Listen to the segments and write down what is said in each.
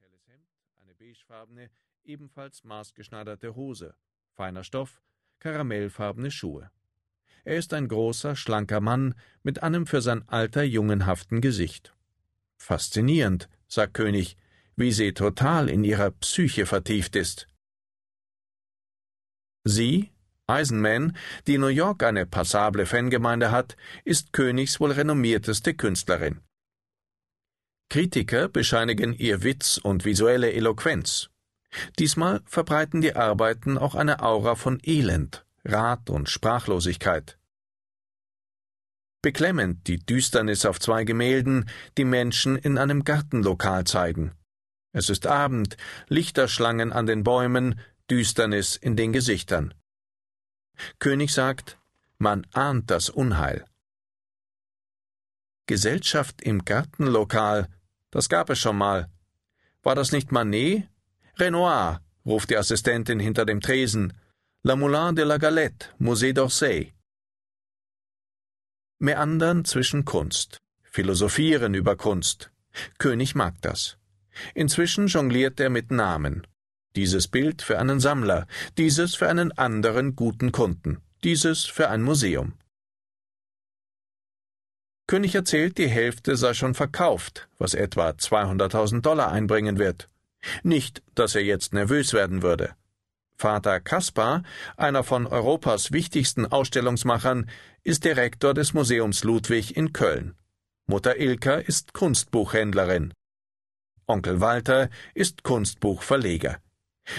helles Hemd, eine beigefarbene, ebenfalls maßgeschneiderte Hose, feiner Stoff, karamellfarbene Schuhe. Er ist ein großer, schlanker Mann mit einem für sein Alter jungenhaften Gesicht. Faszinierend, sagt König, wie sie total in ihrer Psyche vertieft ist. Sie, Eisenman, die New York eine passable Fangemeinde hat, ist Königs wohl renommierteste Künstlerin. Kritiker bescheinigen ihr Witz und visuelle Eloquenz. Diesmal verbreiten die Arbeiten auch eine Aura von Elend, Rat und Sprachlosigkeit. Beklemmend die Düsternis auf zwei Gemälden, die Menschen in einem Gartenlokal zeigen. Es ist Abend, Lichterschlangen an den Bäumen, Düsternis in den Gesichtern. König sagt, man ahnt das Unheil. Gesellschaft im Gartenlokal, das gab es schon mal. War das nicht Manet? Renoir, ruft die Assistentin hinter dem Tresen. La Moulin de la Galette, Musée d'Orsay. Meandern zwischen Kunst. Philosophieren über Kunst. König mag das. Inzwischen jongliert er mit Namen. Dieses Bild für einen Sammler, dieses für einen anderen guten Kunden, dieses für ein Museum. König erzählt, die Hälfte sei schon verkauft, was etwa 200.000 Dollar einbringen wird. Nicht, dass er jetzt nervös werden würde. Vater Kaspar, einer von Europas wichtigsten Ausstellungsmachern, ist Direktor des Museums Ludwig in Köln. Mutter Ilka ist Kunstbuchhändlerin. Onkel Walter ist Kunstbuchverleger.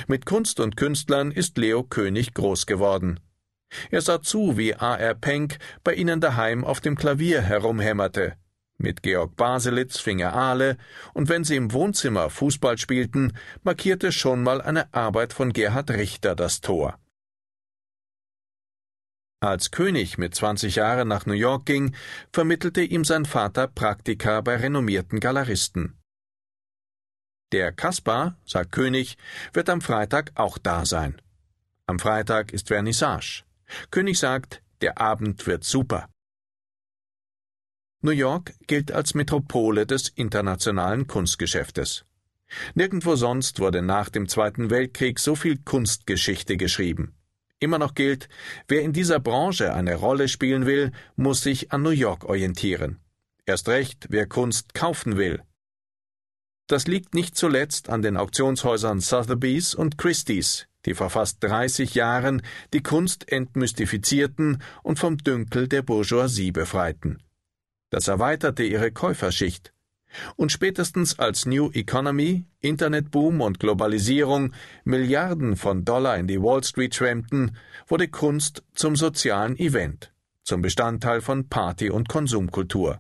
Mit Kunst und Künstlern ist Leo König groß geworden. Er sah zu, wie A.R. Penck bei ihnen daheim auf dem Klavier herumhämmerte. Mit Georg Baselitz fing er Aale, und wenn sie im Wohnzimmer Fußball spielten, markierte schon mal eine Arbeit von Gerhard Richter das Tor. Als König mit 20 Jahren nach New York ging, vermittelte ihm sein Vater Praktika bei renommierten Galeristen. Der Kaspar, sagt König, wird am Freitag auch da sein. Am Freitag ist Vernissage. König sagt, der Abend wird super. New York gilt als Metropole des internationalen Kunstgeschäftes. Nirgendwo sonst wurde nach dem Zweiten Weltkrieg so viel Kunstgeschichte geschrieben. Immer noch gilt, wer in dieser Branche eine Rolle spielen will, muss sich an New York orientieren. Erst recht, wer Kunst kaufen will. Das liegt nicht zuletzt an den Auktionshäusern Sotheby's und Christie's, die vor fast 30 Jahren die Kunst entmystifizierten und vom Dünkel der Bourgeoisie befreiten. Das erweiterte ihre Käuferschicht. Und spätestens als New Economy, Internetboom und Globalisierung Milliarden von Dollar in die Wall Street schwemmten, wurde Kunst zum sozialen Event, zum Bestandteil von Party- und Konsumkultur.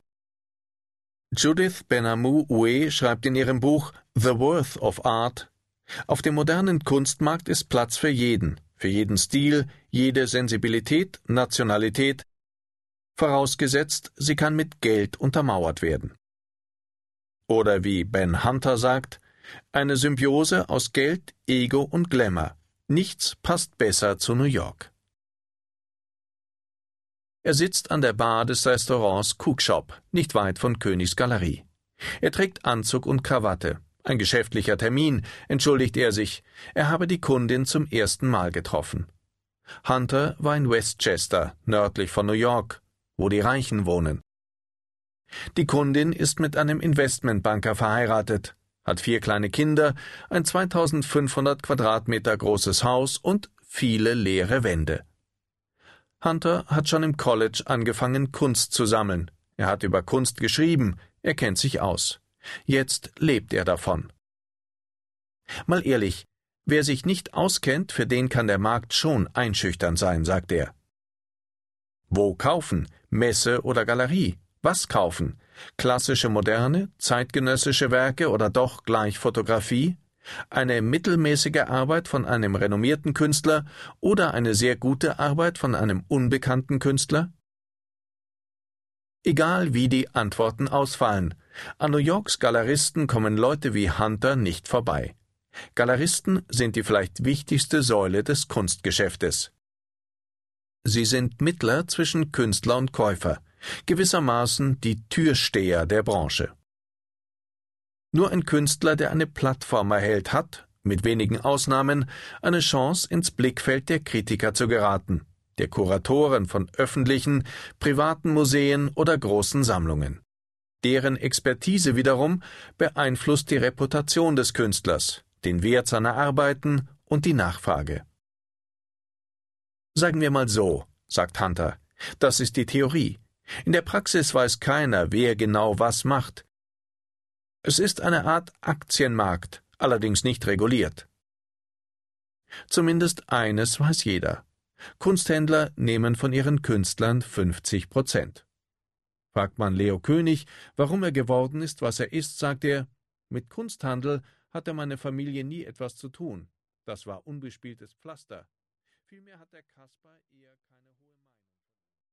Judith Benamou Uwe schreibt in ihrem Buch The Worth of Art auf dem modernen Kunstmarkt ist Platz für jeden, für jeden Stil, jede Sensibilität, Nationalität, vorausgesetzt, sie kann mit Geld untermauert werden. Oder wie Ben Hunter sagt, eine Symbiose aus Geld, Ego und Glamour. Nichts passt besser zu New York. Er sitzt an der Bar des Restaurants Cookshop, nicht weit von Königs Galerie. Er trägt Anzug und Krawatte, ein geschäftlicher Termin, entschuldigt er sich. Er habe die Kundin zum ersten Mal getroffen. Hunter war in Westchester, nördlich von New York, wo die Reichen wohnen. Die Kundin ist mit einem Investmentbanker verheiratet, hat vier kleine Kinder, ein 2500 Quadratmeter großes Haus und viele leere Wände. Hunter hat schon im College angefangen, Kunst zu sammeln. Er hat über Kunst geschrieben, er kennt sich aus. Jetzt lebt er davon. Mal ehrlich, wer sich nicht auskennt, für den kann der Markt schon einschüchtern sein, sagt er. Wo kaufen? Messe oder Galerie? Was kaufen? Klassische moderne, zeitgenössische Werke oder doch gleich Fotografie? Eine mittelmäßige Arbeit von einem renommierten Künstler oder eine sehr gute Arbeit von einem unbekannten Künstler? Egal wie die Antworten ausfallen, an New Yorks Galeristen kommen Leute wie Hunter nicht vorbei. Galeristen sind die vielleicht wichtigste Säule des Kunstgeschäftes. Sie sind Mittler zwischen Künstler und Käufer, gewissermaßen die Türsteher der Branche. Nur ein Künstler, der eine Plattform erhält, hat, mit wenigen Ausnahmen, eine Chance, ins Blickfeld der Kritiker zu geraten, der Kuratoren von öffentlichen, privaten Museen oder großen Sammlungen. Deren Expertise wiederum beeinflusst die Reputation des Künstlers, den Wert seiner Arbeiten und die Nachfrage. Sagen wir mal so, sagt Hunter, das ist die Theorie. In der Praxis weiß keiner, wer genau was macht. Es ist eine Art Aktienmarkt, allerdings nicht reguliert. Zumindest eines weiß jeder. Kunsthändler nehmen von ihren Künstlern 50 Prozent. Fragt man Leo König, warum er geworden ist, was er ist, sagt er, mit Kunsthandel hatte meine Familie nie etwas zu tun. Das war unbespieltes Pflaster. Vielmehr hat der Kasper eher keine